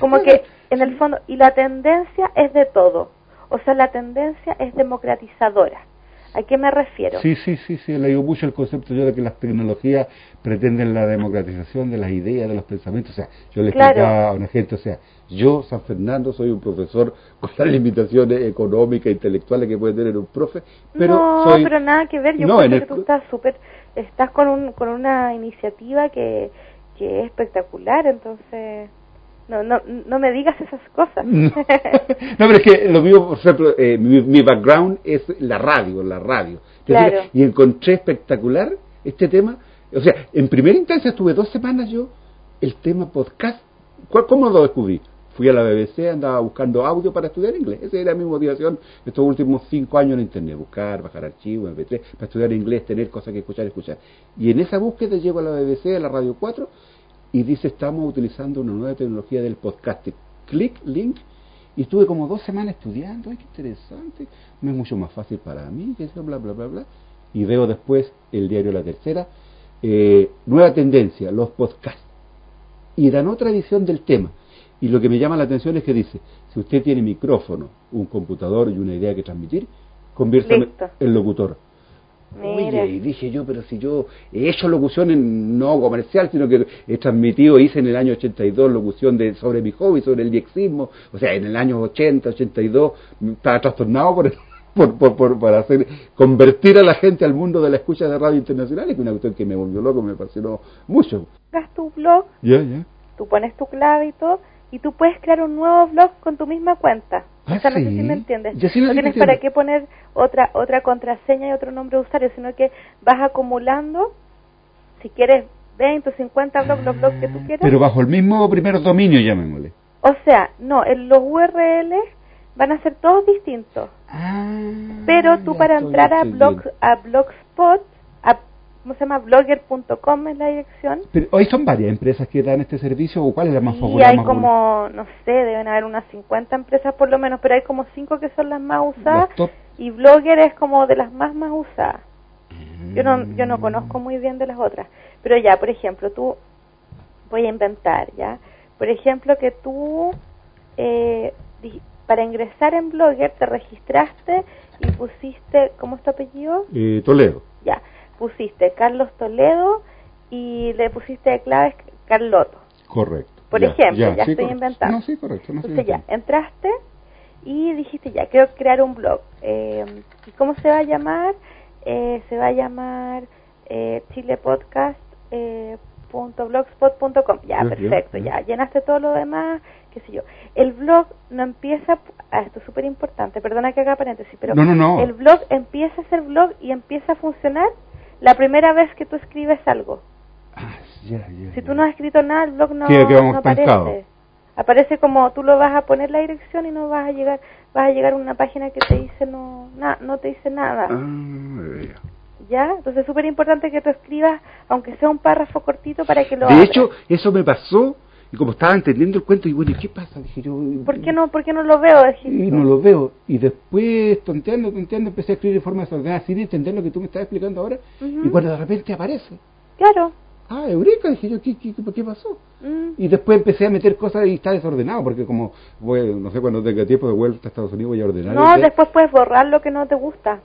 Como que en el fondo, y la tendencia es de todo, o sea, la tendencia es democratizadora. ¿A qué me refiero? Sí, sí, sí, sí, le digo mucho el concepto yo de que las tecnologías pretenden la democratización de las ideas, de los pensamientos. O sea, yo le explicaba a una gente, o sea, yo, San Fernando, soy un profesor con las limitaciones económicas e intelectuales que puede tener un profe, pero no, soy... pero nada que ver, yo No, creo que el- tú estás súper, estás con, un, con una iniciativa que, que es espectacular, entonces no, no, no me digas esas cosas. No. Pero es que lo mío, por ejemplo, eh, mi, mi background es la radio, la radio. ¿Te Claro. Y encontré espectacular este tema. O sea, en primera instancia estuve dos semanas yo el tema podcast. ¿Cuál- ¿Cómo lo descubrí? Fui a la BBC, andaba buscando audio para estudiar inglés. Esa era mi motivación estos últimos cinco años en Internet. Buscar, bajar archivos, MP3, para estudiar inglés, tener cosas que escuchar, escuchar. Y en esa búsqueda llego a la BBC, a la Radio 4, y dice estamos utilizando una nueva tecnología del podcasting. Clic, link, y estuve como dos semanas estudiando, ay, qué interesante, me es mucho más fácil para mí, que eso, bla, bla, bla, bla. Y veo después el diario La Tercera, eh, nueva tendencia, los podcasts. Y dan otra visión del tema. Y lo que me llama la atención es que dice, si usted tiene micrófono, un computador y una idea que transmitir, conviértame en locutor. Mira. Oye, y dije yo, pero si yo he hecho locución en, no comercial, sino que he transmitido, hice en el año 82 locución de sobre mi hobby, sobre el diexismo, o sea, en el año 80, 82, estaba trastornado por, por, por, por- para hacer, convertir a la gente al mundo de la escucha de radio internacional, que una cuestión que me volvió loco, me apasionó mucho. Tu blog, Ya, ya. tú pones tu clave y todo, y tú puedes crear un nuevo blog con tu misma cuenta. Ah, o sea, no sé sí. si me entiendes. Yo sí, no no tienes para qué poner otra otra contraseña y otro nombre de usuario, sino que vas acumulando, si quieres 20 o 50 blogs, los blogs que tú quieras. Pero bajo el mismo primer dominio, llamémosle. O sea, no, en los URL van a ser todos distintos. Ah, Pero tú para entrar a, blog, a Blogspot, ¿cómo se llama? Blogger.com es la dirección. Pero hoy son varias empresas que dan este servicio, o cuál es la más Y popular? hay más popular? como, no sé, deben haber unas 50 empresas por lo menos, pero hay como 5 que son las más usadas. Y Blogger es como de las más más usadas. Yo no, yo no conozco muy bien de las otras. Pero ya, por ejemplo, tú, voy a inventar, ¿ya? Por ejemplo, que tú, eh, para ingresar en Blogger, te registraste y pusiste, ¿cómo es tu apellido? Eh, Toledo. Ya, pusiste Carlos Toledo y le pusiste de claves Carloto. Correcto. Por Ya, ejemplo, ya sí, estoy correcto. inventando. No, sí, correcto. No, Entonces ya, entraste y dijiste ya, quiero crear un blog. Eh, ¿Y cómo se va a llamar? Eh, se va a llamar eh, chilepodcast.blogspot.com. ya, Ya, ya, perfecto, ya. ya. Llenaste todo lo demás, qué sé yo. El blog no empieza, ah, esto es súper importante, perdona que haga paréntesis, pero No, no, no. el blog empieza a ser blog y empieza a funcionar la primera vez que tú escribes algo. Ah, Si tú no has escrito nada, el blog no, aparece. Aparece como tú lo vas a poner la dirección y no vas a llegar, vas a llegar a una página que te dice no, na- no te dice nada. Ah, ya. ¿Ya? Entonces es súper importante que tú escribas, aunque sea un párrafo cortito, para que lo De abras. hecho, eso me pasó, y como estaba entendiendo el cuento, y bueno, ¿y qué pasa? Dije yo. ¿Por qué no, por qué no lo veo? Y no lo veo. Y después, tonteando, tonteando, empecé a escribir de forma desordenada, sin entender lo que tú me estás explicando ahora, y cuando de repente aparece. Claro. Ah, Eureka, dije yo, ¿qué, qué, qué pasó? Mm. Y después empecé a meter cosas y está desordenado, porque como, voy, no sé, cuando tenga tiempo de vuelta a Estados Unidos voy a ordenar. No, después puedes borrar lo que no te gusta.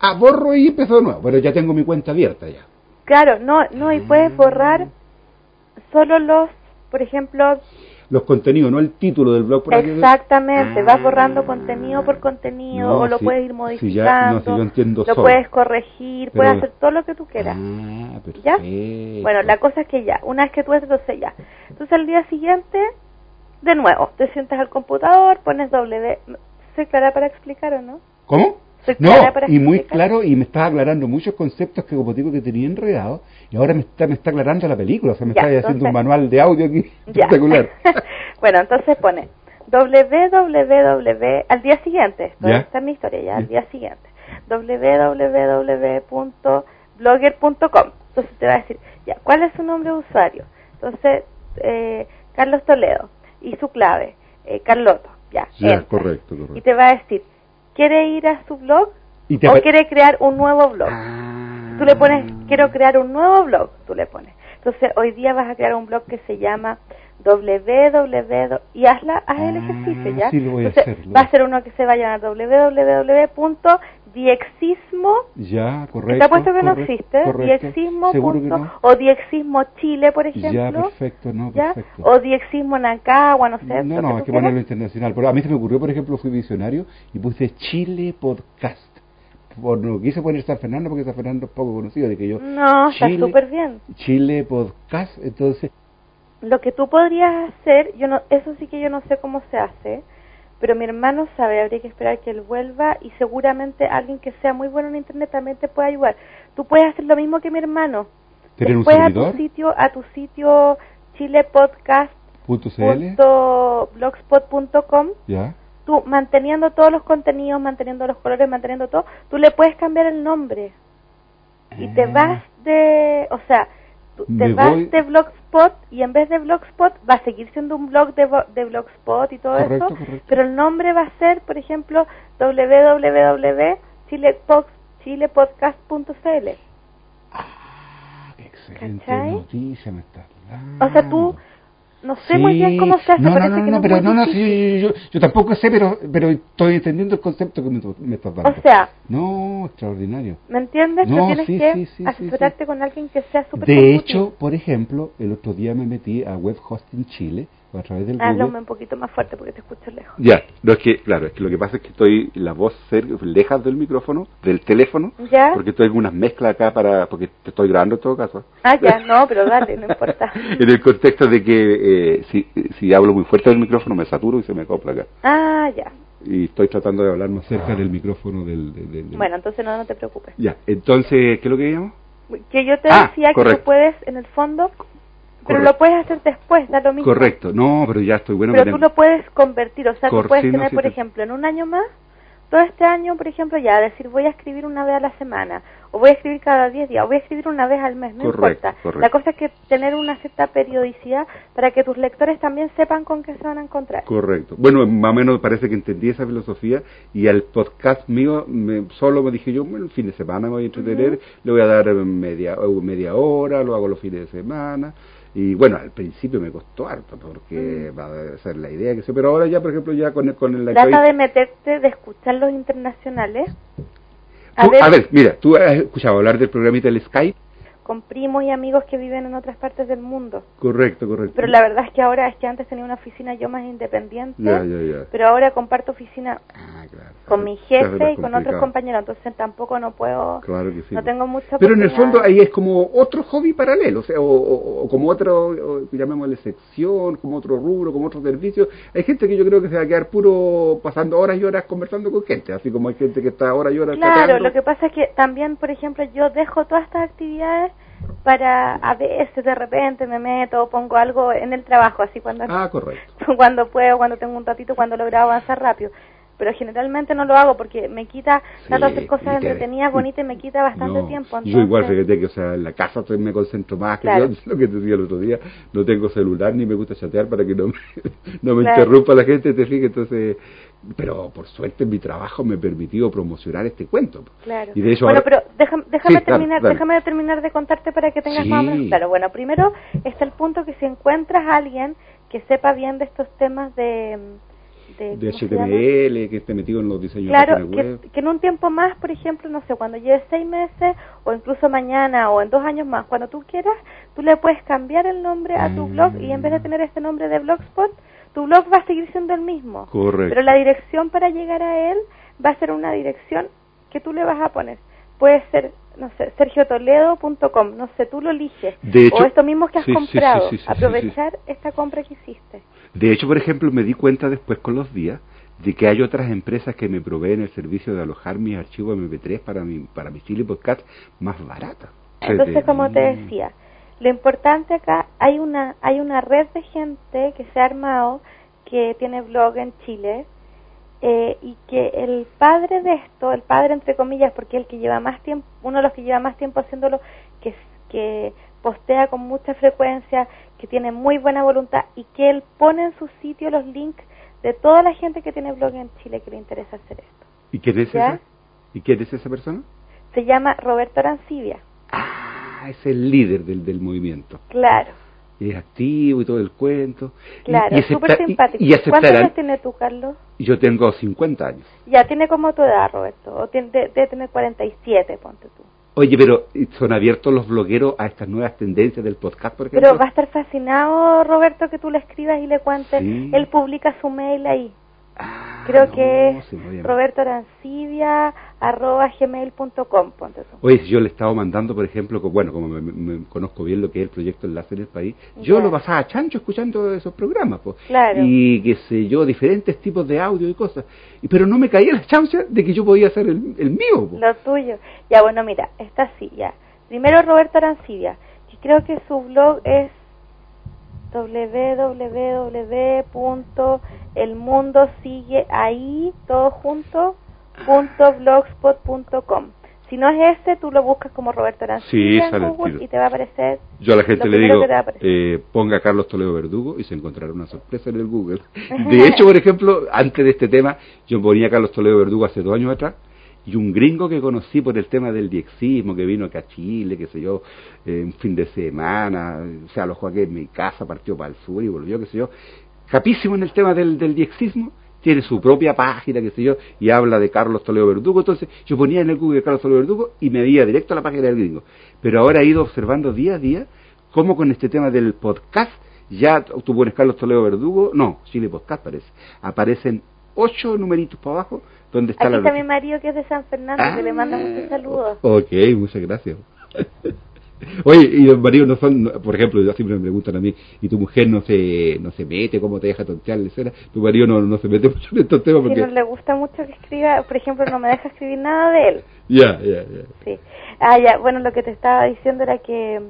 Ah, borro y empezó de nuevo, pero ya tengo mi cuenta abierta ya. Claro, no, no, y puedes borrar solo los, por ejemplo, Los contenidos, no el título del blog. Por aquí. Exactamente, vas borrando contenido por contenido No, o lo puedes ir modificando, ya- no, entiendo lo solo. puedes corregir, Pero- puedes hacer todo lo que tú quieras. Ah, perfecto. ¿Ya? Bueno, la cosa es que ya, una vez que tú haces, entonces ya. Entonces al día siguiente, de nuevo, te sientas al computador, pones W. ¿Soy clara para explicar o no? ¿Cómo? Soy No, para y muy claro, y me está aclarando muchos conceptos que como digo que tenía enredados, y ahora me está, me está aclarando la película, o sea, me Ya, está haciendo un manual de audio aquí Ya. espectacular. bueno, entonces pone www al día siguiente, Ya. esta es mi historia ya, al día siguiente, www.blogger.com. Entonces te va a decir, ya, ¿cuál es su nombre de usuario? Entonces, eh, Carlos Toledo y su clave, eh, Carloto, ya. Ya, entra. correcto, correcto. Y te va a decir, ¿quiere ir a su blog Y te o quiere crear un nuevo blog? Ah. Tú le pones, quiero crear un nuevo blog, tú le pones. Entonces, hoy día vas a crear un blog que se llama www y hazla, haz el Ah, ejercicio ya. sí, lo voy a Entonces, hacer, lo va a ser uno que se vaya a www.diexismo Ya, correcto. te apuesto que no correcto, existe, correcto. diexismo punto- no. o diexismo Chile, por Ya, ejemplo, perfecto, no, ¿ya? perfecto. o diexismo Nancagua, no sé. No, no, hay que quieras. ponerlo internacional. Pero a mí se me ocurrió, por ejemplo, fui visionario y puse Chile Podcast. Por, no quise poner San Fernando porque San Fernando es poco conocido. De que yo, No, está Chile- súper bien. Chile Podcast, entonces, Lo que tú podrías hacer, yo no, eso sí que yo no sé cómo se hace, pero mi hermano sabe, habría que esperar que él vuelva y seguramente alguien que sea muy bueno en internet también te puede ayudar. Tú puedes hacer lo mismo que mi hermano. tener un Después a servidor, tu sitio, a tu sitio chilepodcast.blogspot.com, ya, tú manteniendo todos los contenidos, manteniendo los colores, manteniendo todo, tú le puedes cambiar el nombre y te Ah. vas de, o sea, te vas voy- de Blogspot y en vez de Blogspot va a seguir siendo un blog de, de Blogspot y todo Correcto, eso, correcto. pero el nombre va a ser, por ejemplo, www.chilepodcast.cl. Ah, excelente ¿Cachai? noticia me estás dando. O sea, tú no sé muy bien cómo se hace, No, no, no, que no, pero no, no, sí, yo, yo, yo tampoco sé, pero, pero estoy entendiendo el concepto que me, me estás dando. O sea, no, extraordinario. ¿me entiendes? No, tienes sí, que sí, sí, sí, asesorarte con alguien que sea súper De hecho, por ejemplo, el otro día me metí a Web Hosting Chile a través del Háblame un poquito más fuerte porque te escucho lejos. Ya, no es que, claro, es que lo que pasa es que estoy la voz cerca, lejos del micrófono, del teléfono, ¿Ya? porque estoy en unas mezclas acá para, porque te estoy grabando en todo caso. Ah, ya, no, pero dale, no importa. en el contexto de que eh, si, si hablo muy fuerte del micrófono me saturo y se me acopla acá. Ah, ya. Y estoy tratando de hablar más cerca del micrófono del... del- del- Bueno, entonces no, no te preocupes. Ya, entonces, ¿qué es lo que llamo? Que yo te Ah, decía que tú puedes, en el fondo, pero Correcto. lo puedes hacer después, da lo mismo. Correcto, no, pero ya estoy bueno. pero que tú lo puedes convertir, o sea, Cor- tú puedes sí, no, tener, sí por te- ejemplo, en un año más, todo este año, por ejemplo, ya decir voy a escribir una vez a la semana, o voy a escribir cada 10 días, o voy a escribir una vez al mes, no Correcto, importa. correcto. La cosa es que tener una cierta periodicidad para que tus lectores también sepan con qué se van a encontrar. Correcto. Bueno, más o menos parece que entendí esa filosofía y al podcast mío me, solo me dije yo, bueno, el fin de semana me voy a entretener, le voy a dar eh, media, eh, media hora, lo hago los fines de semana. Y bueno, al principio me costó harto porque va a ser la idea que sé, pero ahora ya, por ejemplo, ya con, el- con el Trata de meterte, de escuchar los internacionales, a Tú- ver, a ver, mira, tú has escuchado hablar del programita del Skype. Con primos y amigos que viven en otras partes del mundo. Correcto, correcto. Pero la verdad es que ahora es que antes tenía una oficina yo más independiente, Ya, ya, ya. pero ahora comparto oficina Ah, claro. con mi jefe y con otros compañeros, entonces tampoco no puedo, Claro que sí. no tengo mucha Pero en el fondo ahí es como otro hobby paralelo, o sea, o, o- o como otro, o, llamémosle sección, como otro rubro, como otro servicio. Hay gente que yo creo que se va a quedar puro pasando horas y horas conversando con gente, así como hay gente que está horas y horas Claro, lo que pasa es que también, por ejemplo, yo dejo todas estas actividades para a veces de repente me meto, pongo algo en el trabajo, así cuando Ah, correcto. cuando puedo, cuando tengo un ratito, cuando logro avanzar rápido. Pero generalmente no lo hago porque me quita, trato de Sí, hacer cosas entretenidas, bonitas y me quita bastante No, tiempo. Yo igual, fíjate que, o sea, en la casa estoy- me concentro más, que Claro. yo, lo que te decía el otro día, no tengo celular ni me gusta chatear para que no me, no me Claro. interrumpa la gente, te fijas, entonces, pero por suerte mi trabajo me ha permitido promocionar este cuento. Claro. Y de hecho bueno, ahora- pero déjame, déjame Sí, terminar, dale. déjame terminar de contarte para que tengas Sí. más o menos claro. Bueno, primero está el punto que si encuentras a alguien que sepa bien de estos temas de de, de. HTML, que esté metido en los diseños Claro, de web. que, que en un tiempo más, por ejemplo, no sé, cuando lleves seis meses o incluso mañana o en dos años más, cuando tú quieras, tú le puedes cambiar el nombre a tu Mm. blog y en vez de tener este nombre de Blogspot, tu blog va a seguir siendo el mismo. Correcto. Pero la dirección para llegar a él va a ser una dirección que tú le vas a poner. Puede ser, no sé, sergiotoledo.com, no sé, tú lo eliges. De hecho- o esto mismo que has sí, comprado, sí, sí, aprovechar esta compra que hiciste. De hecho, por ejemplo, me di cuenta después con los días de que hay otras empresas que me proveen el servicio de alojar mis archivos MP3 para mi, para mi Chile Podcast más barata. Entonces, como te decía, lo importante acá, hay una, hay una red de gente que se ha armado, que tiene blog en Chile, eh, y que el padre de esto, el padre entre comillas, porque el que lleva más tiempo, uno de los que lleva más tiempo haciéndolo, que, que postea con mucha frecuencia, que tiene muy buena voluntad y que él pone en su sitio los links de toda la gente que tiene blog en Chile que le interesa hacer esto. ¿Y quién es ¿Ya? esa? ¿Y quién es esa persona? Se llama Roberto Arancibia. Ah, es el líder del, del movimiento. Claro. Es activo y todo el cuento. Claro, y, súper simpático. Y ¿Cuántos años tienes tú, Carlos? Yo tengo 50 años. Ya, tiene como tu edad, Roberto. O tiene, debe tener 47, ponte tú. Oye, pero ¿son abiertos los blogueros a estas nuevas tendencias del podcast, por ejemplo? Pero va a estar fascinado, Roberto, que tú le escribas y le cuentes. Él publica su mail ahí. Ah, Creo que es Roberto Arancibia arroba gmail.com. Oye, si yo le he estado mandando, por ejemplo, bueno, como me, conozco bien lo que es el proyecto Enlace en el País, yo lo pasaba a chancho escuchando esos programas, pues. Claro. Y qué sé yo, diferentes tipos de audio y cosas. Y, pero no me caía la chance de que yo podía hacer el, mío. Lo tuyo. Ya, bueno, mira, está así, ya. Primero Roberto Arancibia, que creo que su blog es www.elmundosigueahí, todo junto, blogspot.com. Si no es ese, tú lo buscas como Roberto Arancibia en Google y te va a aparecer. Yo a la gente le digo, eh, ponga Carlos Toledo Verdugo y se encontrará una sorpresa en el Google. De hecho, por ejemplo, antes de este tema, yo ponía Carlos Toledo Verdugo hace dos años atrás y un gringo que conocí por el tema del diexismo, que vino acá a Chile, qué sé yo, eh, un fin de semana, o sea, lo jugué en mi casa, partió para el sur y volvió, qué sé yo, capísimo en el tema del, del diexismo, tiene su propia página, qué sé yo, y habla de Carlos Toledo Verdugo, entonces yo ponía en el Google Carlos Toledo Verdugo y me veía directo a la página del gringo. Pero ahora he ido observando día a día cómo con este tema del podcast, ya tú pones Carlos Toledo Verdugo, no, Chile Podcast parece, aparecen ocho numeritos para abajo donde está Aquí la... está mi marido que es de San Fernando, que le manda muchos ah, saludos. Ok, muchas gracias. Oye, y los maridos no son, por ejemplo, ya siempre me preguntan a mí, ¿y tu mujer no se no se mete? ¿Cómo te deja tontear? Tu marido no, no se mete mucho en estos temas porque... no le gusta mucho que escriba, por ejemplo, no me deja escribir nada de él. Ya, ya, ya. Sí. Ah, ya, bueno, lo que te estaba diciendo era que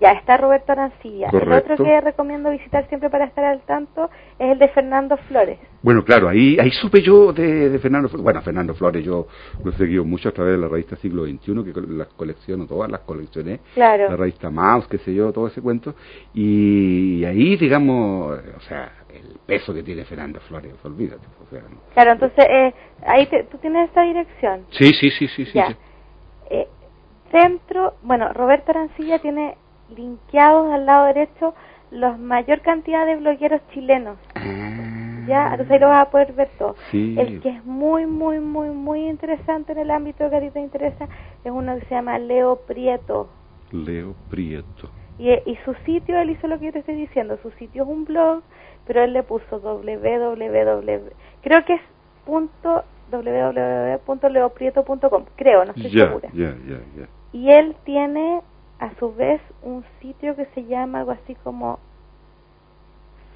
ya está Roberto Arancilla. El otro que recomiendo visitar siempre para estar al tanto es el de Fernando Flores. Bueno, claro, ahí ahí supe yo de, Fernando Flores. Bueno, Fernando Flores yo lo he seguido mucho a través de la revista Siglo XXI, que las colecciono todas, las coleccioné. Claro. La revista Mouse, qué sé yo, todo ese cuento. Y ahí, digamos, o sea, el peso que tiene Fernando Flores, olvídate. Claro, entonces, eh, ahí tú tienes esta dirección. Sí, sí, sí, sí. sí, eh, centro, bueno, Roberto Arancilla tiene linkeados al lado derecho la mayor cantidad de blogueros chilenos. Ah. ya, entonces ahí lo vas a poder ver todo. El que es muy, muy, muy, muy interesante en el ámbito que a ti te interesa es uno que se llama Leo Prieto. Leo Prieto. Y, y su sitio, él hizo lo que yo te estoy diciendo, su sitio es un blog, pero él le puso www, creo que es punto www.leoprieto.com, creo, no estoy segura. Y él tiene a su vez un sitio que se llama algo así como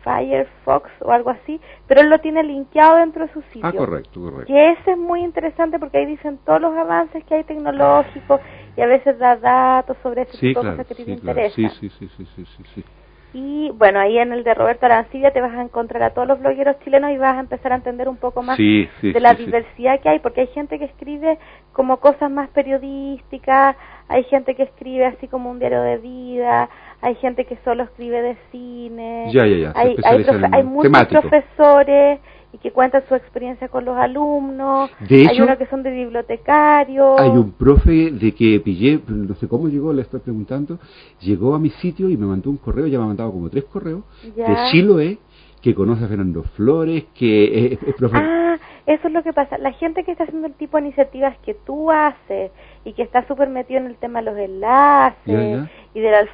Firefox o algo así, pero él lo tiene linkeado dentro de su sitio. Ah, correcto, correcto. Que ese es muy interesante porque ahí dicen todos los avances que hay tecnológicos y a veces da datos sobre ese tipo de cosas que te interesan. Sí, sí, sí, sí, sí, sí. Y bueno, ahí en el de Roberto Arancilla te vas a encontrar a todos los blogueros chilenos y vas a empezar a entender un poco más de la diversidad que hay, porque hay gente que escribe como cosas más periodísticas, hay gente que escribe así como un diario de vida, hay gente que solo escribe de cine, hay, hay, muchos profesores y que cuentan su experiencia con los alumnos. hay uno que son de bibliotecarios. Hay un profe de que pillé, no sé cómo llegó, le estoy preguntando, llegó a mi sitio y me mandó un correo, ya me ha mandado como tres correos, de Chiloé, que conoce a Fernando Flores, que es, profe. Ah, eso es lo que pasa. La gente que está haciendo el tipo de iniciativas que tú haces y que está súper metido en el tema de los enlaces y de la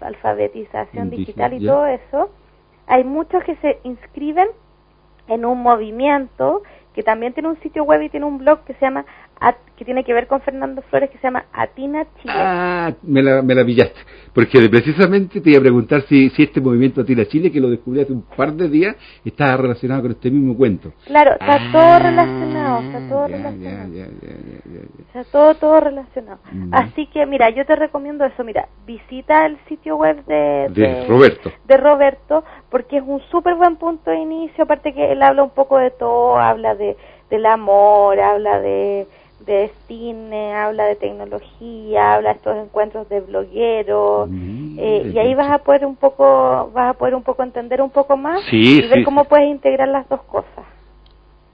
alfabetización digital y todo eso, hay muchos que se inscriben en un movimiento que también tiene un sitio web y tiene un blog que se llama que tiene que ver con Fernando Flores que se llama Atina Chile. Ah, me la, me la pillaste, porque precisamente te iba a preguntar si, si este movimiento Atina Chile, que lo descubrí hace un par de días, está relacionado con este mismo cuento. Claro, está ah, todo relacionado, está todo relacionado. está todo, todo relacionado. Mm. Así que, mira, yo te recomiendo eso, mira, visita el sitio web de, de, Roberto. De Roberto, porque es un súper buen punto de inicio, aparte que él habla un poco de todo, habla de del amor, habla de de cine, habla de tecnología, habla de estos encuentros de blogueros eh, y ahí vas a poder un poco vas a poder un poco entender un poco más y ver cómo puedes integrar las dos cosas.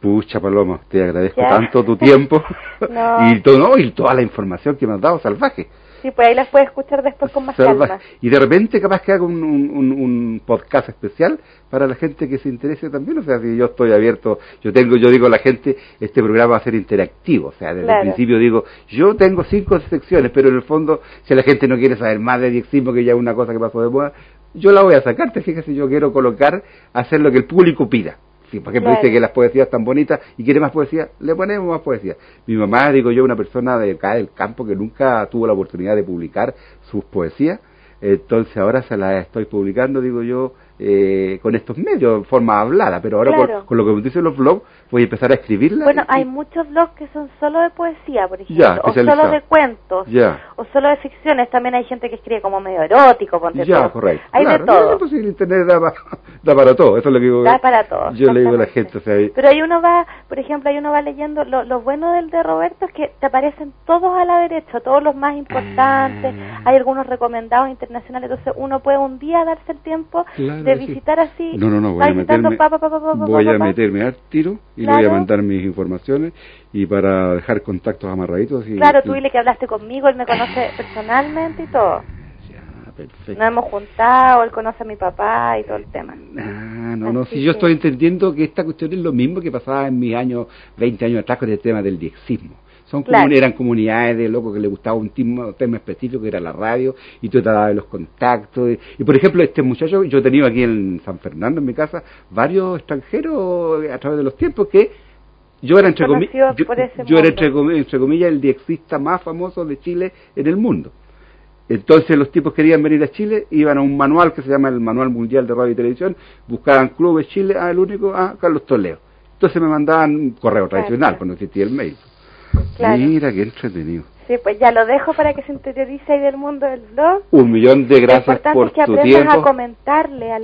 Pucha Paloma, te agradezco tanto tu tiempo y todo y toda la información que me has dado salvaje. Sí, pues ahí las puedes escuchar después con más Salva- calma. Y de repente capaz que haga un, un, un- podcast especial para la gente que se interese también. O sea, si yo estoy abierto, yo tengo, yo digo a la gente, este programa va a ser interactivo. O sea, desde Claro. el principio digo, yo tengo cinco secciones, pero en el fondo, si la gente no quiere saber más de diexismo, que ya es una cosa que pasó de moda, yo la voy a sacar. Te fijas, si yo quiero colocar, hacer lo que el público pida. Si, por ejemplo, Claro. dice que las poesías están bonitas y quiere más poesía, le ponemos más poesía. Mi mamá, digo yo, una persona de acá del campo que nunca tuvo la oportunidad de publicar sus poesías, entonces ahora se las estoy publicando, digo yo, eh, con estos medios, en forma hablada, pero ahora con- Claro. con, lo que me dicen los blogs voy a empezar a escribirla. Bueno, y- hay muchos blogs que son solo de poesía, por ejemplo, Ya, o solo de cuentos, Ya. o solo de ficciones. También hay gente que escribe como medio erótico, ponte Ya, tú. correcto. Hay Claro, de todo. pues, el internet da, pa- da para todo, eso es lo que digo. Da para todo. Yo le digo a la gente, o sea, Pero ahí uno va, por ejemplo, ahí uno va leyendo, lo, lo bueno del de Roberto es que te aparecen todos a la derecha, todos los más importantes, Ah. hay algunos recomendados internacionales, entonces uno puede un día darse el tiempo Claro, de visitar así, No, no, no, voy a meterme, pa, pa, pa, voy a meterme al tiro y le Claro. voy a mandar mis informaciones y para dejar contactos amarraditos. Y, Claro, tú dile que hablaste conmigo, él me conoce personalmente y todo. Ya, perfecto. Nos hemos juntado, él conoce a mi papá y todo el tema. Ah, no, no, Así si yo estoy entendiendo que esta cuestión es lo mismo que pasaba en mis años, 20 años atrás con el tema del diexismo. Son Claro. comun- eran comunidades de locos que le gustaba un tema, tema específico que era la radio y tú te dabas los contactos. Y, y, por ejemplo, este muchacho, yo he tenido aquí en San Fernando, en mi casa, varios extranjeros a través de los tiempos que yo era entre, comi- yo, era entre, comi- entre comillas el diexista más famoso de Chile en el mundo. Entonces los tipos querían venir a Chile, iban a un manual que se llama el Manual Mundial de Radio y Televisión, buscaban clubes Chile, ah, el único, ah, Carlos Toledo. Entonces me mandaban un correo tradicional, Claro. pues existía el mail. Claro. Mira, qué entretenido. Sí, pues ya lo dejo para que se interiorice ahí del mundo del blog. Un millón de Lo gracias importante por es que tu aprendas a comentarle a la